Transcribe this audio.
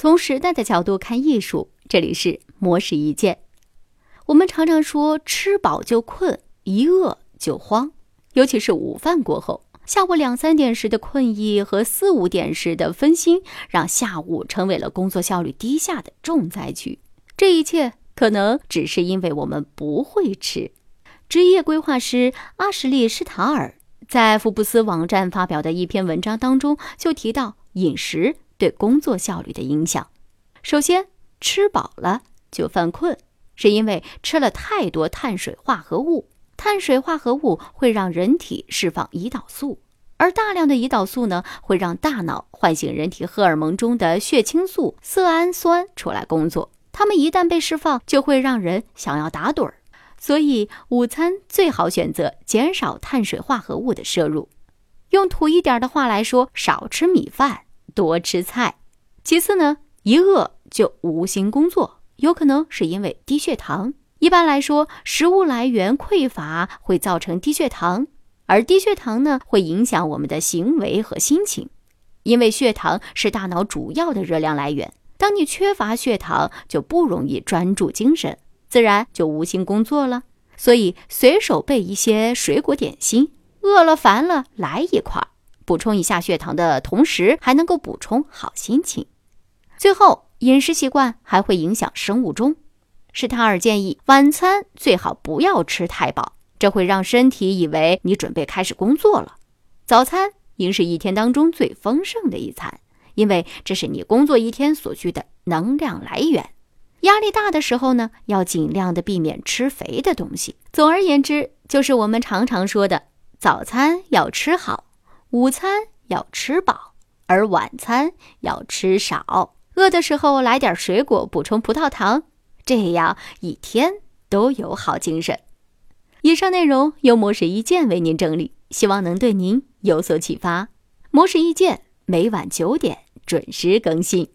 从时代的角度看艺术，这里是魔石一见。我们常常说吃饱就困，一饿就慌，尤其是午饭过后，下午两三点时的困意和四五点时的分心，让下午成为了工作效率低下的重灾区。这一切可能只是因为我们不会吃。职业规划师阿什利·施塔尔在福布斯网站发表的一篇文章当中就提到饮食。对工作效率的影响，首先吃饱了就犯困，是因为吃了太多碳水化合物。碳水化合物会让人体释放胰岛素，而大量的胰岛素呢，会让大脑唤醒人体荷尔蒙中的血清素、色氨酸出来工作。它们一旦被释放，就会让人想要打盹儿。所以午餐最好选择减少碳水化合物的摄入。用土一点的话来说，少吃米饭。多吃菜，其次呢，一饿就无心工作，有可能是因为低血糖。一般来说，食物来源匮乏会造成低血糖，而低血糖呢，会影响我们的行为和心情，因为血糖是大脑主要的热量来源。当你缺乏血糖，就不容易专注精神，自然就无心工作了。所以，随手备一些水果点心，饿了烦了来一块儿。补充一下血糖的同时，还能够补充好心情。最后，饮食习惯还会影响生物钟。施塔尔建议，晚餐最好不要吃太饱，这会让身体以为你准备开始工作了。早餐应是一天当中最丰盛的一餐，因为这是你工作一天所需的能量来源。压力大的时候呢，要尽量的避免吃肥的东西。总而言之，就是我们常常说的，早餐要吃好。午餐要吃饱，而晚餐要吃少。饿的时候来点水果补充葡萄糖，这样一天都有好精神。以上内容由模式意见为您整理，希望能对您有所启发。模式意见每晚九点准时更新。